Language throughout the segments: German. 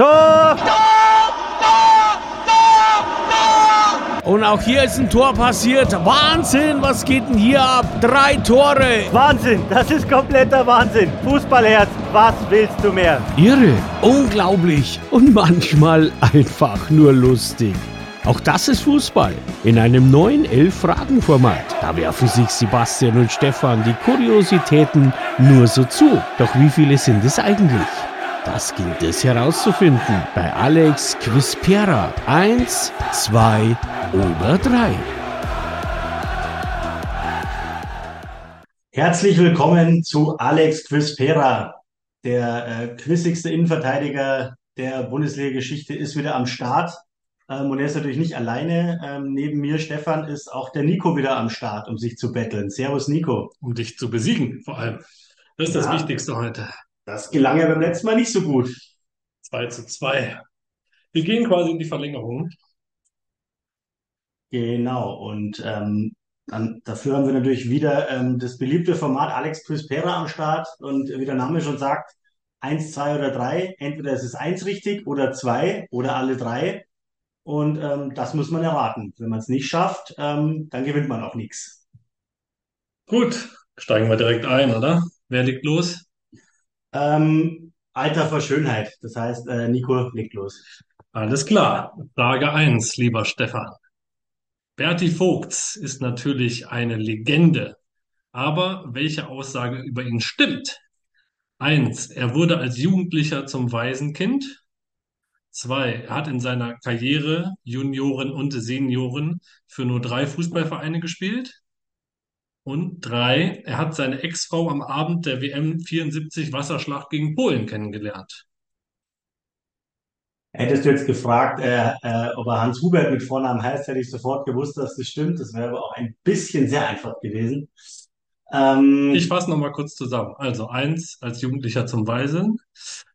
Tor! Und auch hier ist ein Tor passiert. Wahnsinn, was geht denn hier ab? Drei Tore. Wahnsinn, das ist kompletter Wahnsinn. Fußballherz, was willst du mehr? Irre, unglaublich und manchmal einfach nur lustig. Auch das ist Fußball in einem neuen Elf-Fragen-Format. Da werfen sich Sebastian und Stefan die Kuriositäten nur so zu. Doch wie viele sind es eigentlich? Das gilt es herauszufinden bei Alex Quispera. Eins, zwei oder drei. Herzlich willkommen zu Alex Quispera. Der äh, quizigste Innenverteidiger der Bundesliga-Geschichte ist wieder am Start. Ähm, und er ist natürlich nicht alleine. Ähm, neben mir, Stefan, ist auch der Nico wieder am Start, um sich zu betteln. Servus, Nico. Um dich zu besiegen, vor allem. Das ist ja, das Wichtigste heute. Das gelang ja beim letzten Mal nicht so gut. 2 zu 2. Wir gehen quasi in die Verlängerung. Genau, und ähm, dann, dafür haben wir natürlich wieder ähm, das beliebte Format Alex Prispera am Start. Und wie der Name schon sagt, eins, zwei oder drei. Entweder ist es eins richtig oder zwei oder alle drei. Und ähm, das muss man erwarten. Wenn man es nicht schafft, ähm, dann gewinnt man auch nichts. Gut, steigen wir direkt ein, oder? Wer legt los? Ähm, Alter vor Schönheit. Das heißt, äh, Nico legt los. Alles klar. Frage 1, lieber Stefan. Berti Vogts ist natürlich eine Legende. Aber welche Aussage über ihn stimmt? Eins, er wurde als Jugendlicher zum Waisenkind. Zwei, er hat in seiner Karriere Junioren und Senioren für nur drei Fußballvereine gespielt. Und drei, er hat seine Ex-Frau am Abend der WM 74 Wasserschlacht gegen Polen kennengelernt. Hättest du jetzt gefragt, äh, äh, ob er Hans Hubert mit Vornamen heißt, hätte ich sofort gewusst, dass das stimmt. Das wäre aber auch ein bisschen sehr einfach gewesen. Ähm, ich fasse nochmal kurz zusammen. Also eins, als Jugendlicher zum Waisen.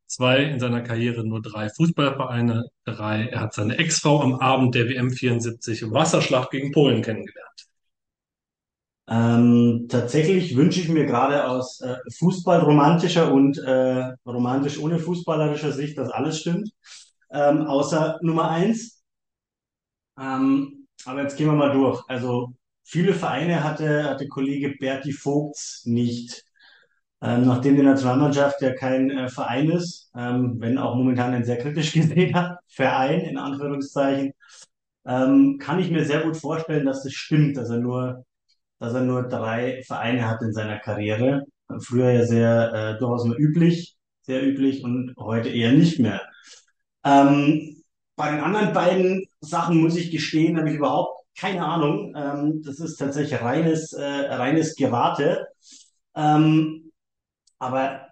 Zwei, in seiner Karriere nur drei Fußballvereine. Drei, er hat seine Ex-Frau am Abend der WM 74 im Wasserschlacht gegen Polen kennengelernt. Ähm, tatsächlich wünsche ich mir gerade aus äh, fußballromantischer und äh, romantisch ohne fußballerischer Sicht, dass alles stimmt, ähm, außer Nummer eins. Ähm, aber jetzt gehen wir mal durch. Also viele Vereine hatte, hatte Kollege Berti Vogts nicht. Ähm, nachdem die Nationalmannschaft ja kein äh, Verein ist, ähm, wenn auch momentan ein sehr kritisch gesehener Verein, in Anführungszeichen, ähm, kann ich mir sehr gut vorstellen, dass das stimmt, dass er nur dass er nur drei Vereine hat in seiner Karriere. Früher ja sehr äh, durchaus mal üblich, sehr üblich und heute eher nicht mehr. Ähm, bei den anderen beiden Sachen muss ich gestehen, habe ich überhaupt keine Ahnung. Ähm, das ist tatsächlich reines, äh, reines Gerate. Ähm, aber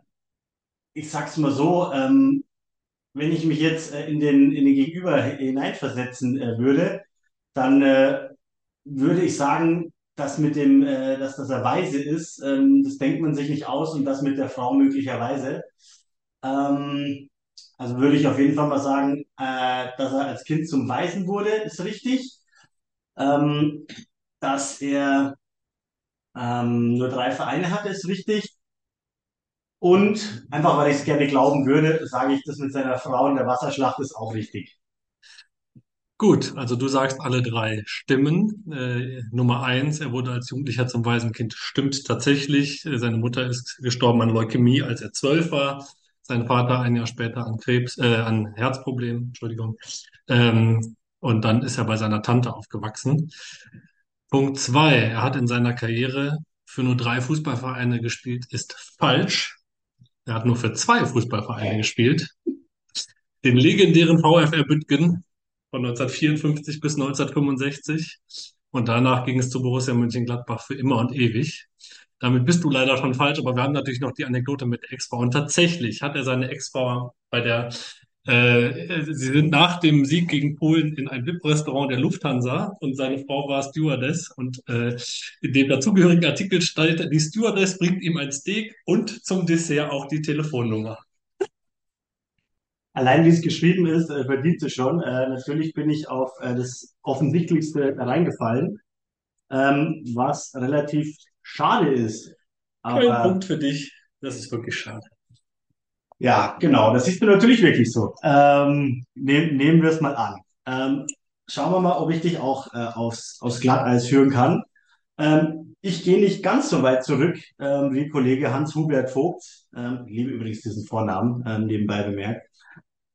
ich sag's mal so, ähm, wenn ich mich jetzt äh, in den, in den Gegenüber hineinversetzen äh, würde, dann äh, würde ich sagen, das mit dem, äh, dass das er weise ist, ähm, das denkt man sich nicht aus und das mit der Frau möglicherweise. Ähm, also würde ich auf jeden Fall mal sagen, äh, dass er als Kind zum Weisen wurde, ist richtig. Ähm, dass er ähm, nur drei Vereine hat, ist richtig. Und einfach, weil ich es gerne glauben würde, sage ich, das mit seiner Frau in der Wasserschlacht ist auch richtig. Gut, also du sagst alle drei stimmen. Äh, Nummer eins, er wurde als Jugendlicher zum Waisenkind, stimmt tatsächlich. Äh, seine Mutter ist gestorben an Leukämie, als er zwölf war. Sein Vater ein Jahr später an Krebs, äh, an Herzproblemen, Entschuldigung. Ähm, und dann ist er bei seiner Tante aufgewachsen. Punkt zwei, er hat in seiner Karriere für nur drei Fußballvereine gespielt, ist falsch. Er hat nur für zwei Fußballvereine gespielt. Den legendären VfR Büttgen von 1954 bis 1965. Und danach ging es zu Borussia Mönchengladbach für immer und ewig. Damit bist du leider schon falsch, aber wir haben natürlich noch die Anekdote mit Ex-Frau. Und tatsächlich hat er seine Ex-Frau bei der, äh, sie sind nach dem Sieg gegen Polen in ein VIP-Restaurant der Lufthansa und seine Frau war Stewardess. Und äh, in dem dazugehörigen Artikel steht, die Stewardess bringt ihm ein Steak und zum Dessert auch die Telefonnummer allein wie es geschrieben ist, äh, verdient es schon. Äh, natürlich bin ich auf äh, das Offensichtlichste reingefallen, ähm, was relativ schade ist. Aber, Kein Punkt für dich. Das ist wirklich schade. Ja, genau, das ist mir natürlich wirklich so. Ähm, nehm, nehmen wir es mal an. Ähm, schauen wir mal, ob ich dich auch äh, aufs, aufs Glatteis führen kann. Ähm, ich gehe nicht ganz so weit zurück ähm, wie Kollege Hans-Hubert Vogt. Ähm, ich liebe übrigens diesen Vornamen, ähm, nebenbei bemerkt.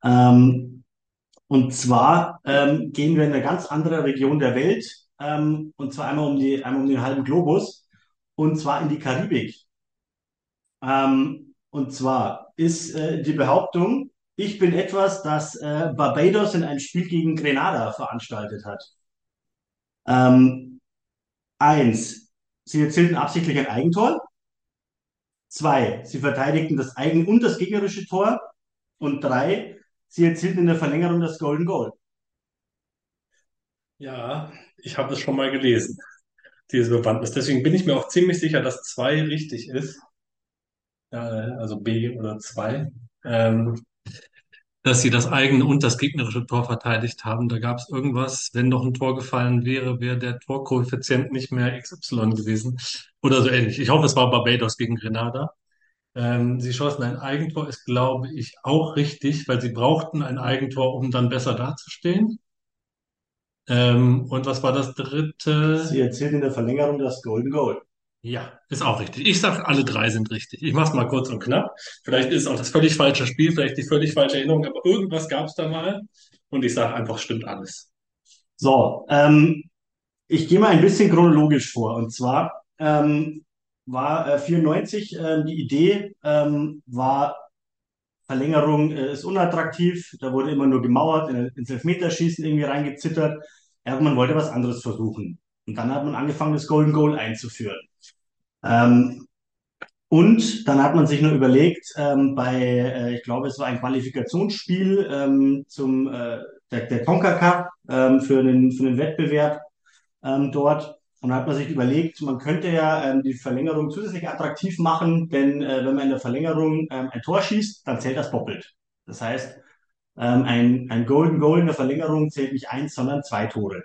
Ähm, und zwar ähm, gehen wir in eine ganz andere Region der Welt, ähm, und zwar einmal um die, einmal um den halben Globus, und zwar in die Karibik. Ähm, und zwar ist äh, die Behauptung, ich bin etwas, das äh, Barbados in einem Spiel gegen Grenada veranstaltet hat. Ähm, eins, sie erzielten absichtlich ein Eigentor. Zwei, sie verteidigten das eigene und das gegnerische Tor. Und drei, sie erzielten in der Verlängerung das Golden Goal. Ja, ich habe es schon mal gelesen, diese Bewandtnis. Deswegen bin ich mir auch ziemlich sicher, dass zwei richtig ist. Also B oder zwei. Ähm, dass sie das eigene und das gegnerische Tor verteidigt haben. Da gab es irgendwas, wenn noch ein Tor gefallen wäre, wäre der Torkoeffizient nicht mehr XY gewesen oder so ähnlich. Ich hoffe, es war Barbados gegen Grenada. Ähm, sie schossen ein Eigentor, ist, glaube ich, auch richtig, weil sie brauchten ein Eigentor, um dann besser dazustehen. Ähm, und was war das dritte? Sie erzielten in der Verlängerung das Golden Goal. Ja, ist auch richtig. Ich sage, alle drei sind richtig. Ich mache es mal kurz und knapp. Vielleicht ist es auch das völlig falsche Spiel, vielleicht die völlig falsche Erinnerung, aber irgendwas gab es da mal. Und ich sage einfach, stimmt alles. So, ähm, ich gehe mal ein bisschen chronologisch vor. Und zwar ähm, war äh, 94 äh, die Idee, ähm, war Verlängerung äh, ist unattraktiv, da wurde immer nur gemauert, in, ins Elfmeterschießen irgendwie reingezittert. Ja, man wollte was anderes versuchen. Und dann hat man angefangen, das Golden Goal einzuführen. Ähm, und dann hat man sich nur überlegt, ähm, bei, äh, ich glaube, es war ein Qualifikationsspiel ähm, zum äh, der, der CONCACAF ähm, für den, für den Wettbewerb ähm, dort. Und dann hat man sich überlegt, man könnte ja ähm, die Verlängerung zusätzlich attraktiv machen, denn äh, wenn man in der Verlängerung ähm, ein Tor schießt, dann zählt das doppelt. Das heißt, ähm, ein, ein Golden Goal in der Verlängerung zählt nicht eins, sondern zwei Tore.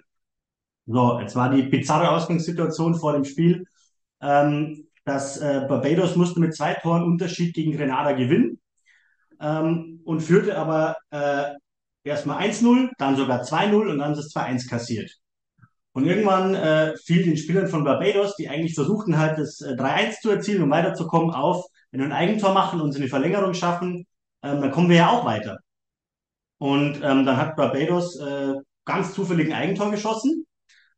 So, jetzt war die bizarre Ausgangssituation vor dem Spiel, ähm, dass äh, Barbados musste mit zwei Toren Unterschied gegen Grenada gewinnen ähm, und führte aber äh, erstmal 1-0, dann sogar 2-0 und dann sie es 2-1 kassiert. Und irgendwann äh, fiel den Spielern von Barbados, die eigentlich versuchten halt das äh, 3-1 zu erzielen, um weiterzukommen, auf, wenn wir ein Eigentor machen und sie eine Verlängerung schaffen, ähm, dann kommen wir ja auch weiter. Und ähm, dann hat Barbados äh, ganz zufällig ein Eigentor geschossen.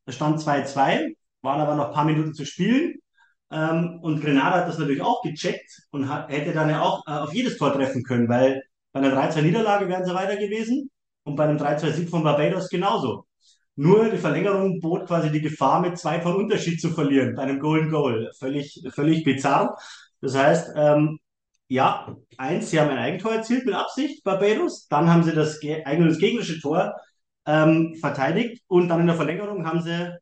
Da stand 2-2, waren aber noch paar Minuten zu spielen. Ähm, und Grenada hat das natürlich auch gecheckt und hat, hätte dann ja auch äh, auf jedes Tor treffen können, weil bei einer 3-2-Niederlage wären sie weiter gewesen und bei einem 3-2-Sieg von Barbados genauso. Nur die Verlängerung bot quasi die Gefahr, mit zwei Toren Unterschied zu verlieren bei einem Golden Goal. Völlig, völlig bizarr. Das heißt, ähm, ja, eins, sie haben ein Eigentor erzielt mit Absicht, Barbados. Dann haben sie das eigene das gegnerische Tor ähm, verteidigt und dann in der Verlängerung haben sie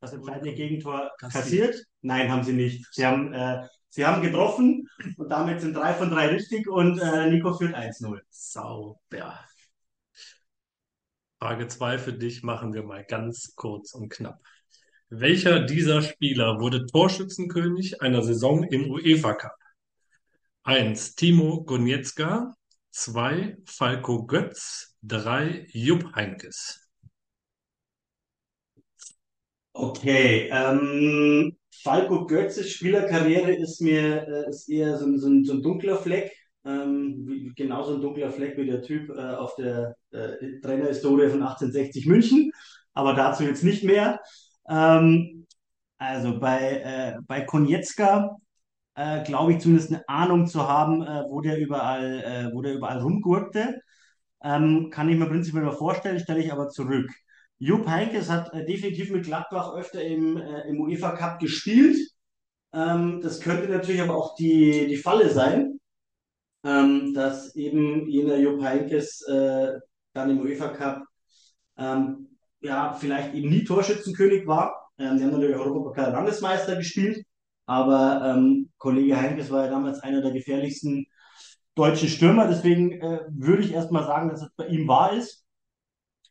das entscheidende Gegentor kassiert. Nein, haben sie nicht. Sie haben, äh, sie haben getroffen und damit sind drei von drei richtig und äh, Nico führt 1-0. Sauber. Frage 2 für dich machen wir mal ganz kurz und knapp. Welcher dieser Spieler wurde Torschützenkönig einer Saison im UEFA Cup? 1. Timo Gonietzka, 2. Falco Götz, 3. Jupp Heynckes. Okay, ähm, Falco Götzes Spielerkarriere ist mir äh, ist eher so, so, so ein dunkler Fleck, ähm, wie, genauso ein dunkler Fleck wie der Typ äh, auf der äh, Trainerhistorie von 1860 München, aber dazu jetzt nicht mehr. Ähm, also bei, äh, bei Konietzka äh, glaube ich zumindest eine Ahnung zu haben, äh, wo der überall, äh, wo der überall rumgurkte. Ähm, kann ich mir prinzipiell mal vorstellen, stelle ich aber zurück. Jupp Heynckes hat äh, definitiv mit Gladbach öfter im, äh, im UEFA Cup gespielt. Ähm, das könnte natürlich aber auch die, die Falle sein, ähm, dass eben jener Jupp Heynckes äh, dann im UEFA Cup ähm, ja, vielleicht eben nie Torschützenkönig war. Ähm, die haben natürlich Europapokal Landesmeister gespielt, aber ähm, Kollege Heynckes war ja damals einer der gefährlichsten deutschen Stürmer, deswegen äh, würde ich erstmal sagen, dass es bei ihm wahr ist.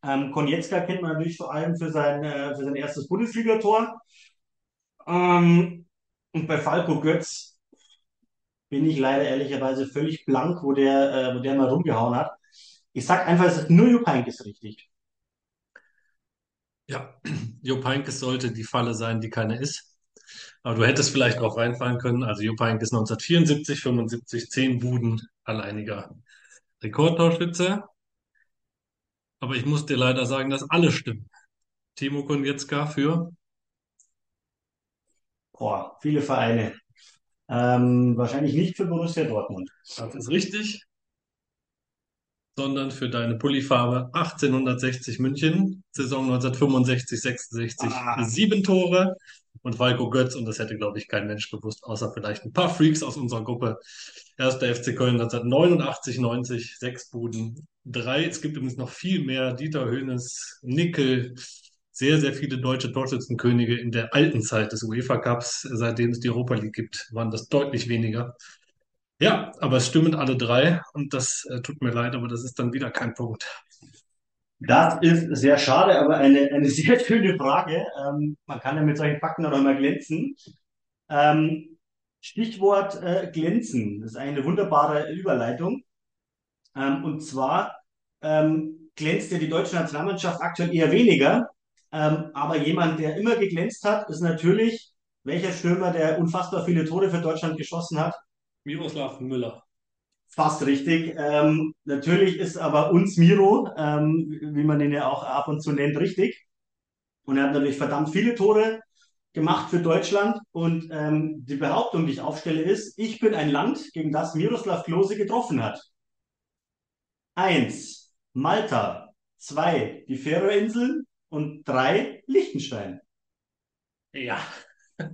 Ähm, Konietzka kennt man natürlich vor allem für sein, äh, für sein erstes Bundesligator. Ähm, und bei Falco Götz bin ich leider ehrlicherweise völlig blank, wo der, äh, wo der mal rumgehauen hat. Ich sag einfach, es ist nur Jupp Heynckes richtig. Ja, Jupp Heynckes sollte die Falle sein, die keine ist. Aber du hättest vielleicht drauf reinfallen können. Also Jupp Heynckes 1974, 75, 10 Buden, alleiniger Rekordtorschütze. Aber ich muss dir leider sagen, dass alle stimmen. Timo Konietzka für Boah, viele Vereine. Ähm, wahrscheinlich nicht für Borussia Dortmund. Das ist richtig. Sondern für deine Pullifarbe 1860 München, Saison 1965, 66, Ah. sieben Tore und Falco Götz. Und das hätte, glaube ich, kein Mensch gewusst, außer vielleicht ein paar Freaks aus unserer Gruppe. Erster FC Köln 1989, 90, sechs Buden, drei. Es gibt übrigens noch viel mehr. Dieter Hoeneß, Nickel, sehr, sehr viele deutsche Torschützenkönige in der alten Zeit des UEFA Cups. Seitdem es die Europa League gibt, waren das deutlich weniger. Ja, aber es stimmen alle drei und das äh, tut mir leid, aber das ist dann wieder kein Punkt. Das ist sehr schade, aber eine, eine sehr schöne Frage. Ähm, man kann ja mit solchen Fakten auch immer glänzen. Ähm, Stichwort äh, glänzen. Das ist eine wunderbare Überleitung. Ähm, und zwar ähm, glänzt ja die deutsche Nationalmannschaft aktuell eher weniger. Ähm, aber jemand, der immer geglänzt hat, ist natürlich welcher Stürmer, der unfassbar viele Tore für Deutschland geschossen hat. Miroslav Müller. Fast richtig. Ähm, natürlich ist aber uns Miro, ähm, wie man ihn ja auch ab und zu nennt, richtig. Und er hat natürlich verdammt viele Tore gemacht für Deutschland. Und ähm, die Behauptung, die ich aufstelle, ist, ich bin ein Land, gegen das Miroslav Klose getroffen hat. Eins, Malta. Zwei, die Färöerinseln. Und drei, Liechtenstein. Ja.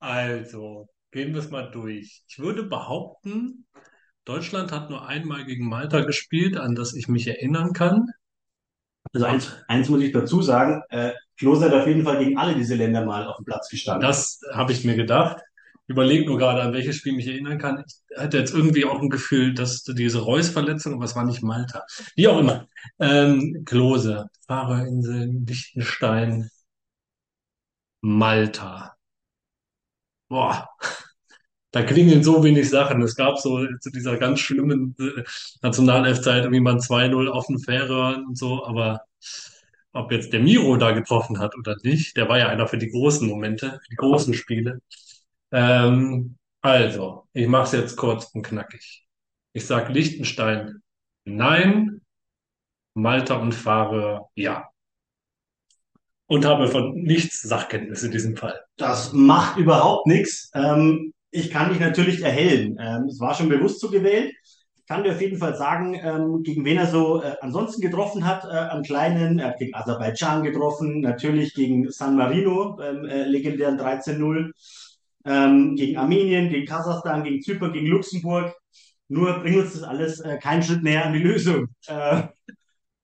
Also, gehen wir es mal durch. Ich würde behaupten, Deutschland hat nur einmal gegen Malta gespielt, an das ich mich erinnern kann. Also eins, eins muss ich dazu sagen, äh, Klose hat auf jeden Fall gegen alle diese Länder mal auf dem Platz gestanden. Das habe ich mir gedacht. Überlege nur gerade, an welches Spiel ich mich erinnern kann. Ich hatte jetzt irgendwie auch ein Gefühl, dass diese Reus-Verletzung, aber es war nicht Malta. Wie auch immer. Ähm, Klose, Fahrerinseln, Liechtenstein, Malta. Boah, da klingeln so wenig Sachen. Es gab so zu dieser ganz schlimmen äh, Nationalelf-Zeit irgendwie mal ein 2-0 auf den Färöern und so, aber ob jetzt der Miro da getroffen hat oder nicht, der war ja einer für die großen Momente, für die großen Spiele. Ähm, also, ich mache es jetzt kurz und knackig. Ich sage Liechtenstein nein, Malta und Färöer ja. Und habe von nichts Sachkenntnis in diesem Fall. Das macht überhaupt nichts. Ähm, ich kann dich natürlich erhellen. Ähm, es war schon bewusst so gewählt. Ich kann dir auf jeden Fall sagen, ähm, gegen wen er so äh, ansonsten getroffen hat, äh, am Kleinen. Er hat gegen Aserbaidschan getroffen, natürlich gegen San Marino beim äh, legendären 13-0, ähm, gegen Armenien, gegen Kasachstan, gegen Zypern, gegen Luxemburg. Nur bringt uns das alles äh, keinen Schritt näher an die Lösung, äh,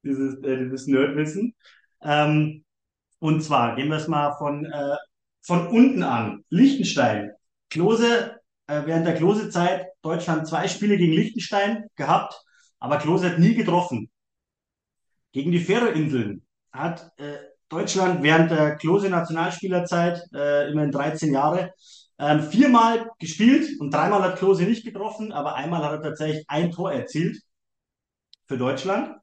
dieses, äh, dieses Nerdwissen. Ähm, und zwar gehen wir es mal von, äh, von unten an. Liechtenstein. Klose, äh, während der Klose-Zeit Deutschland zwei Spiele gegen Liechtenstein gehabt, aber Klose hat nie getroffen. Gegen die Färöerinseln hat äh, Deutschland während der Klose-Nationalspielerzeit, äh, immerhin 13 Jahre, ähm, viermal gespielt und dreimal hat Klose nicht getroffen, aber einmal hat er tatsächlich ein Tor erzielt für Deutschland.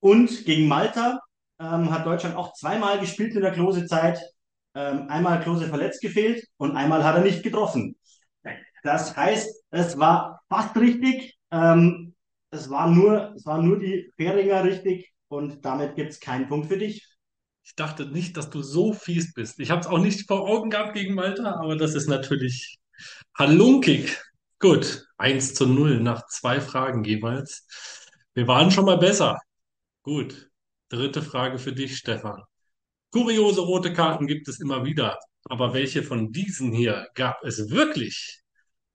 Und gegen Malta ähm, hat Deutschland auch zweimal gespielt in der Klose-Zeit. Ähm, einmal Klose verletzt gefehlt und einmal hat er nicht getroffen. Das heißt, es war fast richtig. Ähm, es war nur, es waren nur die Fähringer richtig und damit gibt es keinen Punkt für dich. Ich dachte nicht, dass du so fies bist. Ich habe es auch nicht vor Augen gehabt gegen Malta, aber das ist natürlich halunkig. Gut, 1 zu 0 nach zwei Fragen jeweils. Wir waren schon mal besser. Gut, dritte Frage für dich, Stefan. Kuriose rote Karten gibt es immer wieder, aber welche von diesen hier gab es wirklich?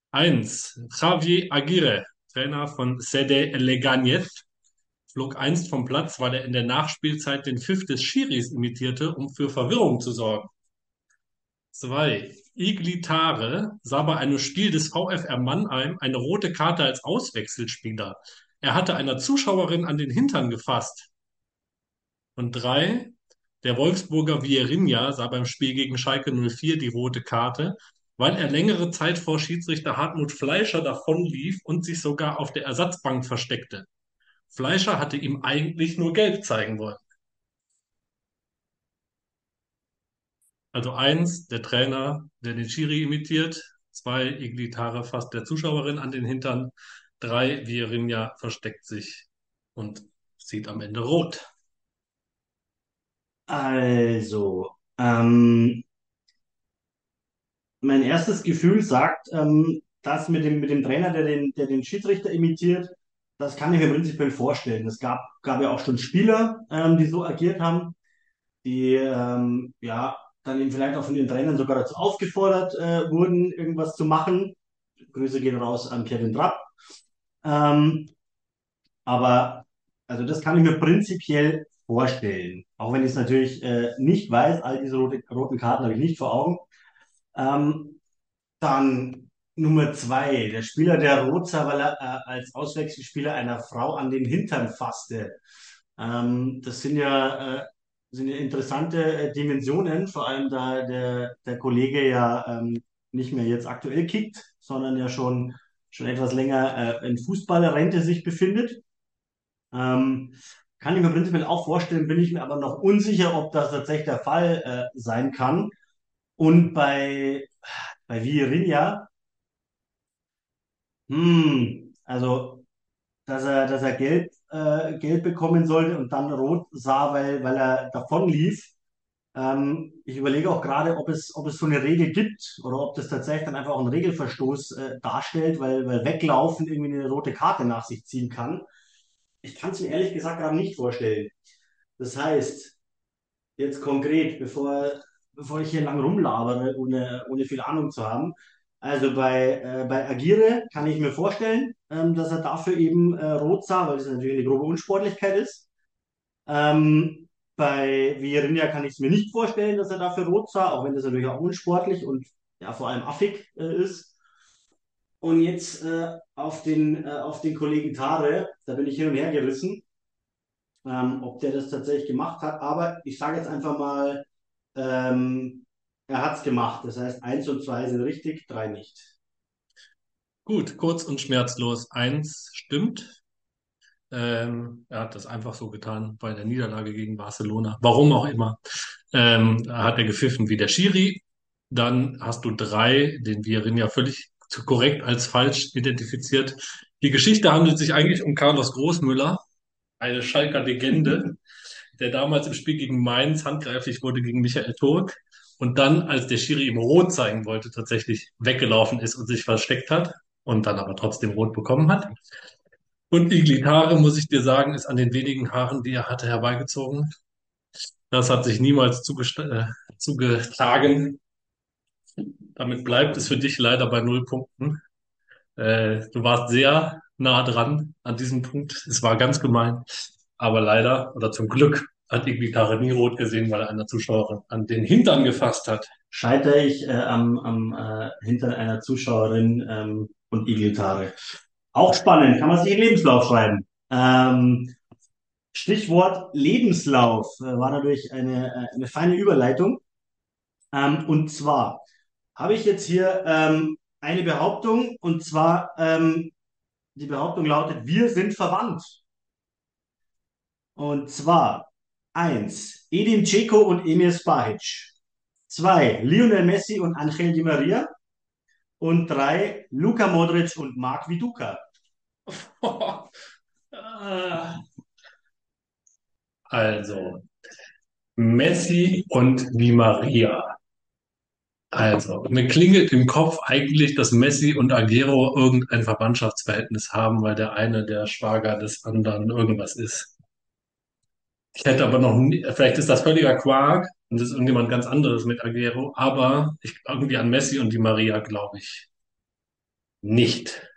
Eins, Javier Aguirre, Trainer von Sede Leganet, flog einst vom Platz, weil er in der Nachspielzeit den Pfiff des Schiris imitierte, um für Verwirrung zu sorgen. Zwei, Iglitare sah bei einem Spiel des VfR Mannheim eine rote Karte als Auswechselspieler. Er hatte einer Zuschauerin an den Hintern gefasst. Und drei, der Wolfsburger Vierinha sah beim Spiel gegen Schalke 04 die rote Karte, weil er längere Zeit vor Schiedsrichter Hartmut Fleischer davonlief und sich sogar auf der Ersatzbank versteckte. Fleischer hatte ihm eigentlich nur Gelb zeigen wollen. Also eins, der Trainer, der den Schiri imitiert. Zwei, Iglitare fasst der Zuschauerin an den Hintern. Drei, Vierinha versteckt sich und sieht am Ende rot. Also, ähm, mein erstes Gefühl sagt, ähm, das mit dem, mit dem Trainer, der den, der den Schiedsrichter imitiert, das kann ich mir prinzipiell vorstellen. Es gab, gab ja auch schon Spieler, ähm, die so agiert haben, die ähm, ja dann eben vielleicht auch von den Trainern sogar dazu aufgefordert äh, wurden, irgendwas zu machen. Grüße gehen raus an Kevin Trapp. Ähm, aber also das kann ich mir prinzipiell vorstellen. Auch wenn ich es natürlich äh, nicht weiß, all diese rote, roten Karten habe ich nicht vor Augen. Ähm, dann Nummer zwei, der Spieler, der rot sah, weil er äh, als Auswechselspieler einer Frau an den Hintern fasste. Ähm, das sind ja, äh, sind ja interessante äh, Dimensionen, vor allem da der, der Kollege ja ähm, nicht mehr jetzt aktuell kickt, sondern ja schon, schon etwas länger äh, in Fußballerrente sich befindet. Ähm, kann ich mir prinzipiell auch vorstellen, bin ich mir aber noch unsicher, ob das tatsächlich der Fall äh, sein kann. Und bei, bei Vieirinha, hm, also, dass er, dass er gelb, äh, gelb bekommen sollte und dann rot sah, weil, weil er davon lief. Ähm, ich überlege auch gerade, ob es, ob es so eine Regel gibt oder ob das tatsächlich dann einfach auch einen Regelverstoß äh, darstellt, weil, weil Weglaufen irgendwie eine rote Karte nach sich ziehen kann. Ich kann es mir ehrlich gesagt gerade nicht vorstellen. Das heißt, jetzt konkret, bevor, bevor ich hier lang rumlabere, ohne, ohne viel Ahnung zu haben. Also bei, äh, bei Agire kann ich mir vorstellen, ähm, dass er dafür eben äh, rot sah, weil das natürlich eine grobe Unsportlichkeit ist. Ähm, bei Vierinha kann ich es mir nicht vorstellen, dass er dafür rot sah, auch wenn das natürlich auch unsportlich und ja vor allem affig äh, ist. Und jetzt äh, auf den, äh, auf den Kollegen Tare, da bin ich hin und her gerissen ähm, ob der das tatsächlich gemacht hat. Aber ich sage jetzt einfach mal, ähm, er hat es gemacht. Das heißt, eins und zwei sind richtig, drei nicht. Gut, kurz und schmerzlos. Eins stimmt. Ähm, er hat das einfach so getan bei der Niederlage gegen Barcelona. Warum auch immer. Ähm, hat er gepfiffen wie der Schiri. Dann hast du drei, den Virin ja völlig korrekt als falsch identifiziert. Die Geschichte handelt sich eigentlich um Carlos Großmüller, eine Schalker Legende, der damals im Spiel gegen Mainz handgreiflich wurde gegen Michael Turk und dann, als der Schiri ihm rot zeigen wollte, tatsächlich weggelaufen ist und sich versteckt hat und dann aber trotzdem rot bekommen hat. Und Iglitare, muss ich dir sagen, ist an den wenigen Haaren, die er hatte, herbeigezogen. Das hat sich niemals äh, zugetragen. Damit bleibt es für dich leider bei null Punkten. Äh, du warst sehr nah dran an diesem Punkt. Es war ganz gemein. Aber leider oder zum Glück hat Iglitare nie rot gesehen, weil er einer Zuschauerin an den Hintern gefasst hat. Scheitere ich äh, am, am äh, Hintern einer Zuschauerin ähm, und Iglitare. Auch spannend, kann man sich in Lebenslauf schreiben. Ähm, Stichwort Lebenslauf äh, war natürlich eine, äh, eine feine Überleitung. Ähm, und zwar habe ich jetzt hier ähm, eine Behauptung, und zwar ähm, die Behauptung lautet, wir sind verwandt. Und zwar eins, Edin Dzeko und Emir Spahic. Zwei, Lionel Messi und Angel Di Maria. Und drei, Luka Modric und Marc Viduka. Also, Messi und Di Maria. Also, mir klingelt im Kopf eigentlich, dass Messi und Aguero irgendein Verwandtschaftsverhältnis haben, weil der eine der Schwager des anderen irgendwas ist. Ich hätte aber noch nie, vielleicht ist das völliger Quark und ist irgendjemand ganz anderes mit Aguero, aber ich, irgendwie an Messi und die Maria glaube ich nicht.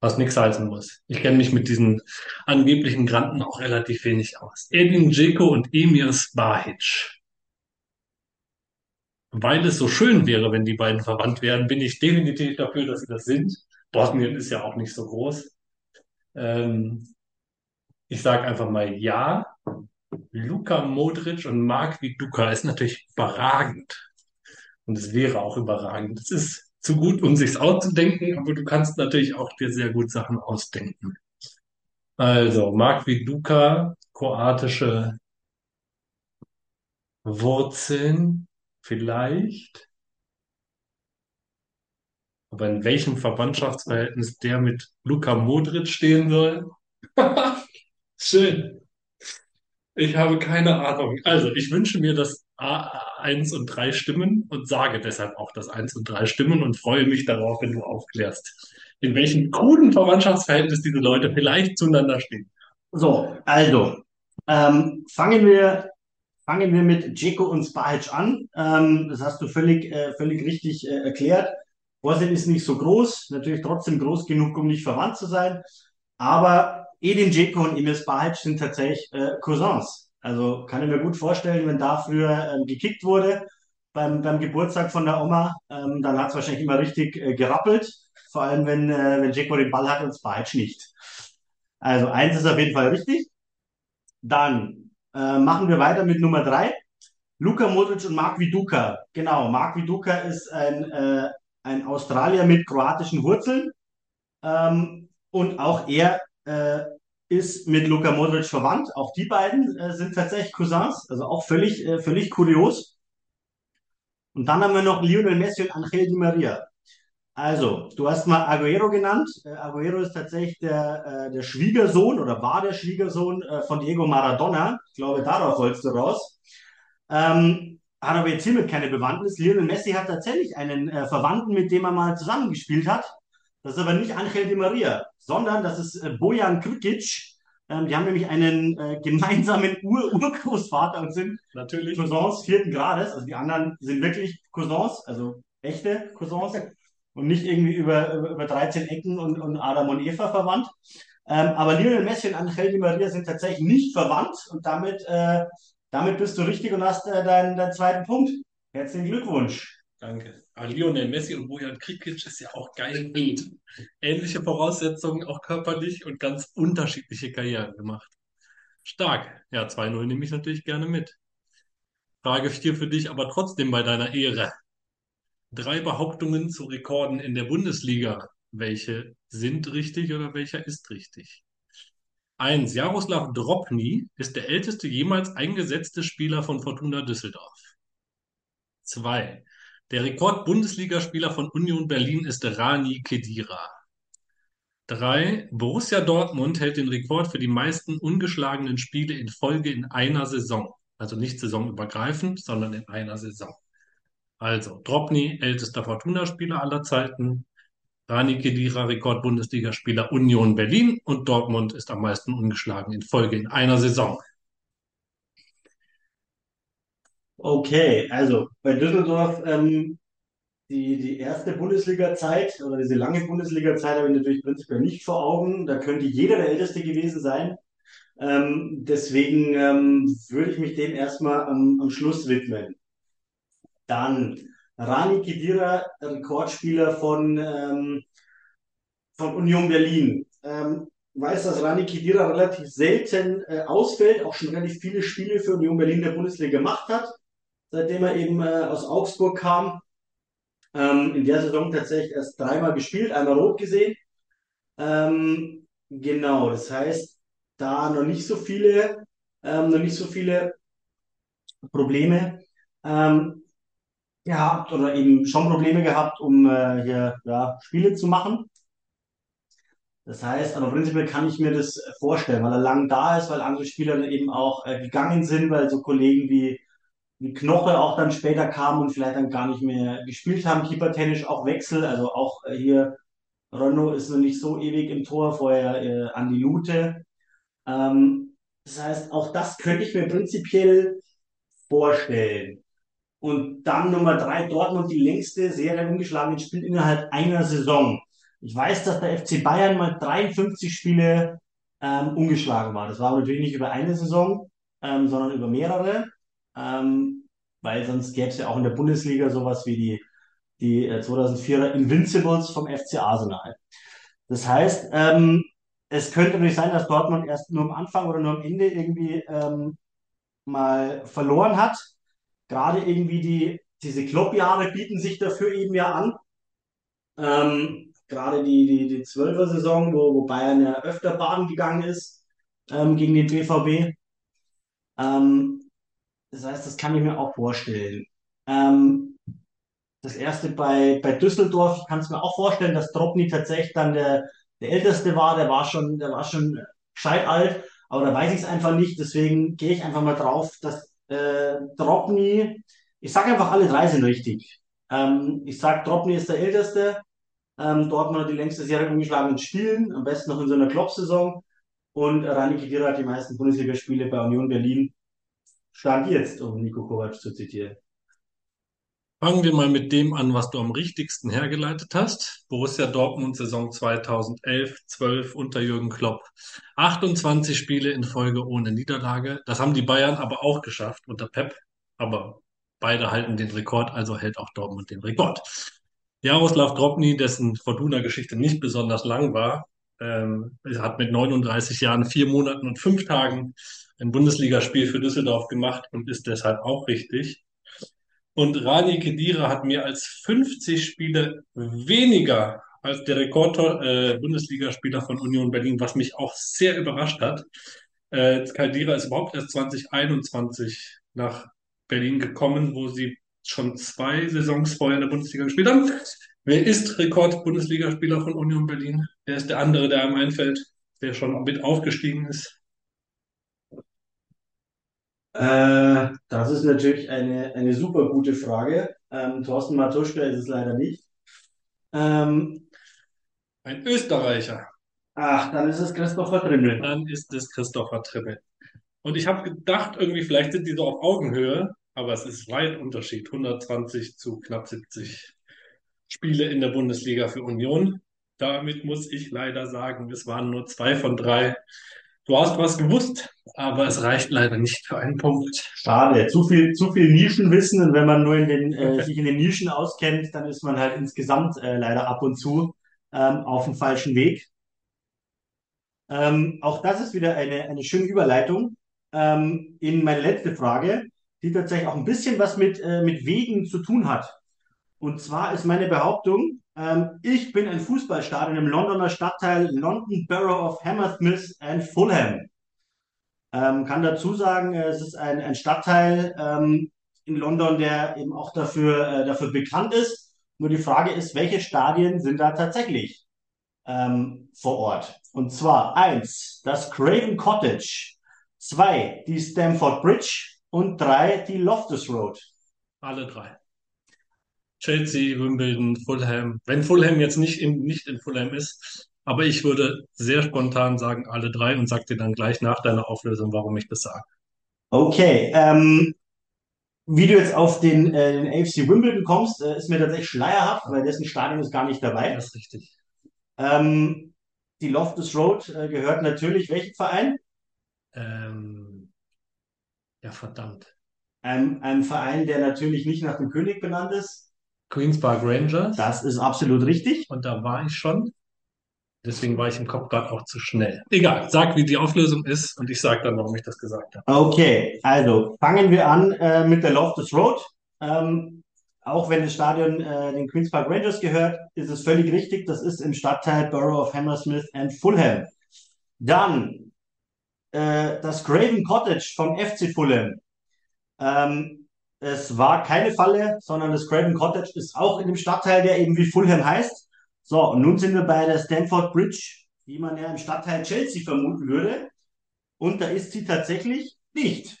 Was nichts heißen muss. Ich kenne mich mit diesen angeblichen Granten auch relativ wenig aus. Edin Dzeko und Emir Spahic weil es so schön wäre, wenn die beiden verwandt wären, bin ich definitiv dafür, dass sie das sind. Bosnien ist ja auch nicht so groß. Ähm, ich sage einfach mal ja. Luka Modric und Marc Viduka ist natürlich überragend. Und es wäre auch überragend. Es ist zu gut, um sich's auszudenken, aber du kannst natürlich auch dir sehr gut Sachen ausdenken. Also, Mark Viduka, kroatische Wurzeln, vielleicht. Aber in welchem Verwandtschaftsverhältnis der mit Luka Modric stehen soll? Schön. Ich habe keine Ahnung. Also, ich wünsche mir, dass A, 1 und 3 stimmen und sage deshalb auch, dass 1 und 3 stimmen und freue mich darauf, wenn du aufklärst, in welchem kruden Verwandtschaftsverhältnis diese Leute vielleicht zueinander stehen. So, also, ähm, fangen wir, fangen wir mit Dzeko und Spahic an. Ähm, das hast du völlig, äh, völlig richtig äh, erklärt. Vorsinn ist nicht so groß, natürlich trotzdem groß genug, um nicht verwandt zu sein. Aber Edin Dzeko und Emir Spahic sind tatsächlich äh, Cousins. Also kann ich mir gut vorstellen, wenn da früher ähm, gekickt wurde beim, beim Geburtstag von der Oma, ähm, dann hat es wahrscheinlich immer richtig äh, gerappelt. Vor allem, wenn, äh, wenn Dzeko den Ball hat und Spahic nicht. Also eins ist auf jeden Fall richtig. Dann äh, machen wir weiter mit Nummer drei. Luka Modric und Mark Viduka. Genau, Mark Viduka ist ein, äh, ein Australier mit kroatischen Wurzeln. Ähm, und auch er ist mit Luka Modric verwandt. Auch die beiden äh, sind tatsächlich Cousins, also auch völlig, äh, völlig kurios. Und dann haben wir noch Lionel Messi und Angel Di Maria. Also, du hast mal Aguero genannt. Äh, Aguero ist tatsächlich der, äh, der Schwiegersohn oder war der Schwiegersohn äh, von Diego Maradona. Ich glaube, darauf wolltest du raus. Ähm, hat aber jetzt hiermit keine Bewandtnis. Lionel Messi hat tatsächlich einen äh, Verwandten, mit dem er mal zusammengespielt hat. Das ist aber nicht Angel Di Maria, sondern das ist äh, Bojan Krikic. Ähm, die haben nämlich einen äh, gemeinsamen Ur Urgroßvater und sind Natürlich. Cousins vierten Grades. Also die anderen sind wirklich Cousins, also echte Cousins und nicht irgendwie über, über, über 13 Ecken und, und Adam und Eva verwandt. Ähm, aber Lionel Messi und Angel Di Maria sind tatsächlich nicht verwandt und damit, äh, damit bist du richtig und hast äh, deinen, deinen zweiten Punkt. Herzlichen Glückwunsch. Danke. Aber Lionel Messi und Bojan Krikic ist ja auch geil gut. Ähnliche Voraussetzungen, auch körperlich und ganz unterschiedliche Karrieren gemacht. Stark. Ja, 2-0 nehme ich natürlich gerne mit. Frage 4 für dich, aber trotzdem bei deiner Ehre. Drei Behauptungen zu Rekorden in der Bundesliga. Welche sind richtig oder welcher ist richtig? Eins. Jaroslav Drobny ist der älteste jemals eingesetzte Spieler von Fortuna Düsseldorf. Zwei. Der Rekord-Bundesligaspieler von Union Berlin ist Rani Kedira. Drei. Borussia Dortmund hält den Rekord für die meisten ungeschlagenen Spiele in Folge in einer Saison. Also nicht saisonübergreifend, sondern in einer Saison. Also, Drobny, ältester Fortuna-Spieler aller Zeiten. Rani Kedira, Rekord-Bundesligaspieler Union Berlin. Und Dortmund ist am meisten ungeschlagen in Folge in einer Saison. Okay, also bei Düsseldorf ähm, die, die erste Bundesliga-Zeit oder diese lange Bundesliga-Zeit habe ich natürlich prinzipiell nicht vor Augen. Da könnte jeder der Älteste gewesen sein. Ähm, deswegen ähm, würde ich mich dem erstmal am, am Schluss widmen. Dann Rani Kedira, Rekordspieler von, ähm, von Union Berlin. Ähm, weiß, dass Rani Kedira relativ selten äh, ausfällt, auch schon relativ viele Spiele für Union Berlin der Bundesliga gemacht hat, seitdem er eben äh, aus Augsburg kam. Ähm, in der Saison tatsächlich erst dreimal gespielt, einmal rot gesehen. Ähm, genau, das heißt, da noch nicht so viele, ähm, noch nicht so viele Probleme ähm, gehabt oder eben schon Probleme gehabt, um äh, hier ja, Spiele zu machen. Das heißt, aber prinzipiell kann ich mir das vorstellen, weil er lang da ist, weil andere Spieler eben auch äh, gegangen sind, weil so Kollegen wie Knoche auch dann später kamen und vielleicht dann gar nicht mehr gespielt haben. Keeper-technisch auch Wechsel, also auch äh, hier Renault ist noch nicht so ewig im Tor, vorher äh, Andi Lute. Ähm, das heißt, auch das könnte ich mir prinzipiell vorstellen. Und dann Nummer drei, Dortmund, die längste Serie ungeschlagen spielt innerhalb einer Saison. Ich weiß, dass der FC Bayern mal 53 Spiele ähm, ungeschlagen war. Das war natürlich nicht über eine Saison, ähm, sondern über mehrere, ähm, weil sonst gäbe es ja auch in der Bundesliga sowas wie die, die äh, 2004er Invincibles vom FC Arsenal. Das heißt, ähm, es könnte natürlich sein, dass Dortmund erst nur am Anfang oder nur am Ende irgendwie ähm, mal verloren hat. Gerade irgendwie die diese Klopp-Jahre bieten sich dafür eben ja an. Ähm, gerade die, die, die 12er Saison, wo, wo Bayern ja öfter baden gegangen ist ähm, gegen den BVB. Ähm, das heißt, das kann ich mir auch vorstellen. Ähm, das erste bei, bei Düsseldorf, ich kann es mir auch vorstellen, dass Dropny tatsächlich dann der, der Älteste war, der war schon, der war schon gescheit alt, aber da weiß ich es einfach nicht, deswegen gehe ich einfach mal drauf, dass äh, Dropny, ich sage einfach, alle drei sind richtig. Ähm, ich sage, Dropny ist der Älteste, ähm, Dortmund hat die längste Serie ungeschlagenen Spielen, am besten noch in so einer Klopp-Saison. Und Rani Kedira hat die meisten Bundesligaspiele bei Union Berlin. Stand jetzt, um Nico Kovac zu zitieren. Fangen wir mal mit dem an, was du am richtigsten hergeleitet hast. Borussia Dortmund Saison 2011-12 unter Jürgen Klopp. 28 Spiele in Folge ohne Niederlage. Das haben die Bayern aber auch geschafft unter Pep. Aber beide halten den Rekord, also hält auch Dortmund den Rekord. Jaroslav Drobny, dessen Fortuna-Geschichte nicht besonders lang war, ähm, hat mit 39 Jahren, vier Monaten und fünf Tagen ein Bundesligaspiel für Düsseldorf gemacht und ist deshalb auch richtig. Und Rani Kedira hat mehr als 50 Spiele weniger als der Rekord-Bundesligaspieler äh, von Union Berlin, was mich auch sehr überrascht hat. Äh, Kedira ist überhaupt erst 2021 nach Berlin gekommen, wo sie schon zwei Saisons vorher in der Bundesliga gespielt haben. Wer ist Rekord-Bundesligaspieler von Union Berlin? Wer ist der andere, der einem einfällt, der schon mit aufgestiegen ist? Äh, das ist natürlich eine, eine super gute Frage. Ähm, Thorsten Matuschka ist es leider nicht. Ähm, Ein Österreicher. Ach, dann ist es Christopher Trimmel. Dann ist es Christopher Trimmel. Und ich habe gedacht, irgendwie, vielleicht sind die so auf Augenhöhe, aber es ist weit Unterschied. 120 zu knapp 70 Spiele in der Bundesliga für Union. Damit muss ich leider sagen, es waren nur zwei von drei Du hast was gewusst, aber es reicht leider nicht für einen Punkt. Schade, zu viel, zu viel Nischenwissen und wenn man nur in den, äh, sich in den Nischen auskennt, dann ist man halt insgesamt äh, leider ab und zu ähm, auf dem falschen Weg. Ähm, auch das ist wieder eine, eine schöne Überleitung ähm, in meine letzte Frage, die tatsächlich auch ein bisschen was mit, äh, mit Wegen zu tun hat. Und zwar ist meine Behauptung, ähm, ich bin ein Fußballstadion im Londoner Stadtteil London Borough of Hammersmith and Fulham. Ähm, kann dazu sagen, äh, es ist ein, ein Stadtteil ähm, in London, der eben auch dafür, äh, dafür bekannt ist. Nur die Frage ist, welche Stadien sind da tatsächlich ähm, vor Ort? Und zwar eins, das Craven Cottage, zwei, die Stamford Bridge und drei, die Loftus Road. Alle drei. Chelsea, Wimbledon, Fulham. Wenn Fulham jetzt nicht in, nicht in Fulham ist, aber ich würde sehr spontan sagen, alle drei und sag dir dann gleich nach deiner Auflösung, warum ich das sage. Okay, ähm, wie du jetzt auf den, äh, den AFC Wimbledon kommst, äh, ist mir tatsächlich schleierhaft, weil dessen Stadion ist gar nicht dabei. Das ist richtig. Ähm, die Loftus Road äh, gehört natürlich welchem Verein? Ähm, ja, verdammt. Ein, einem Verein, der natürlich nicht nach dem König benannt ist. Queens Park Rangers. Das ist absolut richtig. Und da war ich schon. Deswegen war ich im Kopf gerade auch zu schnell. Egal, sag, wie die Auflösung ist und ich sage dann, warum ich das gesagt habe. Okay, also fangen wir an äh, mit der Loftus Road. Ähm, auch wenn das Stadion äh, den Queens Park Rangers gehört, ist es völlig richtig. Das ist im Stadtteil Borough of Hammersmith and Fulham. Dann äh, das Craven Cottage vom FC Fulham. Ähm, es war keine Falle, sondern das Craven Cottage ist auch in dem Stadtteil, der eben wie Fulham heißt. So, und nun sind wir bei der Stamford Bridge, wie man ja im Stadtteil Chelsea vermuten würde. Und da ist sie tatsächlich nicht,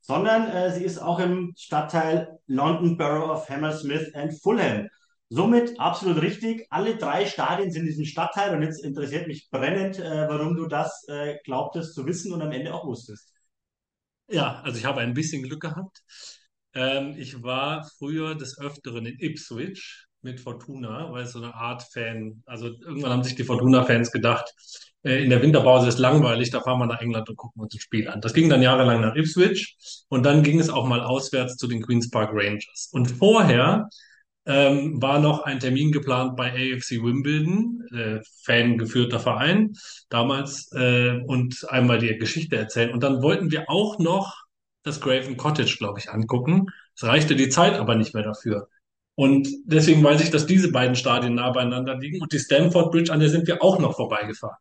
sondern äh, sie ist auch im Stadtteil London Borough of Hammersmith and Fulham. Somit absolut richtig. Alle drei Stadien sind in diesem Stadtteil und jetzt interessiert mich brennend, äh, warum du das äh, glaubtest zu wissen und am Ende auch wusstest. Ja, also ich habe ein bisschen Glück gehabt. Ähm, ich war früher des Öfteren in Ipswich mit Fortuna, weil es so eine Art Fan, also irgendwann haben sich die Fortuna-Fans gedacht, äh, in der Winterpause ist langweilig, da fahren wir nach England und gucken uns das Spiel an. Das ging dann jahrelang nach Ipswich und dann ging es auch mal auswärts zu den Queen's Park Rangers. Und vorher ähm, war noch ein Termin geplant bei AFC Wimbledon, äh, fangeführter Verein damals, äh, und einmal die Geschichte erzählen. Und dann wollten wir auch noch das Craven Cottage, glaube ich, angucken. Es reichte die Zeit aber nicht mehr dafür. Und deswegen weiß ich, dass diese beiden Stadien nah beieinander liegen. Und die Stamford Bridge, an der sind wir auch noch vorbeigefahren.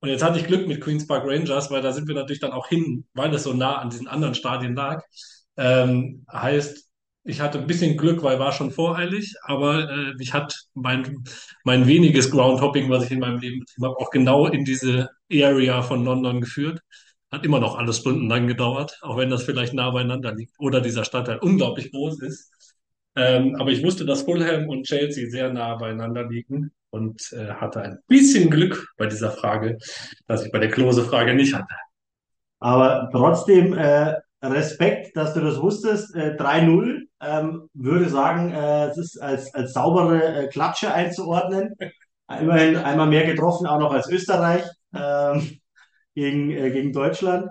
Und jetzt hatte ich Glück mit Queens Park Rangers, weil da sind wir natürlich dann auch hin, weil es so nah an diesen anderen Stadien lag. Ähm, heißt, ich hatte ein bisschen Glück, weil war schon voreilig, aber äh, mich hat mein, mein weniges Groundhopping, was ich in meinem Leben betrieben habe, auch genau in diese Area von London geführt. Hat immer noch alles stundenlang gedauert, auch wenn das vielleicht nah beieinander liegt oder dieser Stadtteil unglaublich groß ist. Ähm, aber ich wusste, dass Fulham und Chelsea sehr nah beieinander liegen und äh, hatte ein bisschen Glück bei dieser Frage, dass ich bei der Klose-Frage nicht hatte. Aber trotzdem äh, Respekt, dass du das wusstest. Äh, 3-0, ähm, würde sagen, äh, es ist als, als saubere äh, Klatsche einzuordnen. Immerhin einmal mehr getroffen, auch noch als Österreich ähm, gegen, äh, gegen Deutschland.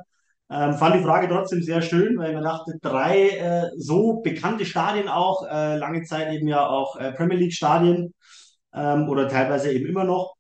Ähm, fand die Frage trotzdem sehr schön, weil man dachte, drei äh, so bekannte Stadien auch, äh, lange Zeit eben ja auch äh, Premier League Stadien ähm, oder teilweise eben immer noch.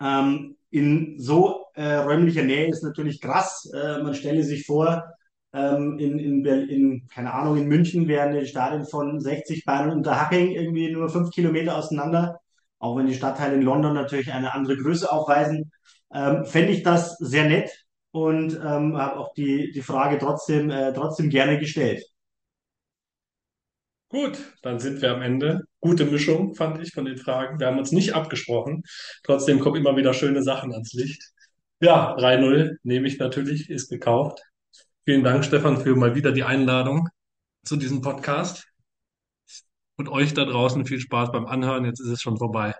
Ähm, in so äh, räumlicher Nähe ist natürlich krass. Äh, man stelle sich vor, ähm, in, in, in, keine Ahnung, in München wären die Stadien von 60 Bayern und Unterhaching irgendwie nur fünf Kilometer auseinander. Auch wenn die Stadtteile in London natürlich eine andere Größe aufweisen, ähm, fände ich das sehr nett und ähm, habe auch die, die Frage trotzdem, äh, trotzdem gerne gestellt. Gut, dann sind wir am Ende. Gute Mischung, fand ich, von den Fragen. Wir haben uns nicht abgesprochen. Trotzdem kommen immer wieder schöne Sachen ans Licht. Ja, 3-0 nehme ich natürlich, ist gekauft. Vielen Dank, Stefan, für mal wieder die Einladung zu diesem Podcast. Und euch da draußen viel Spaß beim Anhören. Jetzt ist es schon vorbei.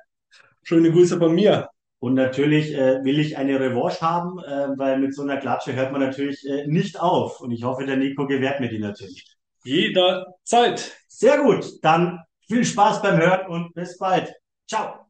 Schöne Grüße von mir. Und natürlich äh, will ich eine Revanche haben, äh, weil mit so einer Klatsche hört man natürlich äh, nicht auf. Und ich hoffe, der Nico gewährt mir die natürlich. Jederzeit. Sehr gut. Dann viel Spaß beim Hören und bis bald. Ciao.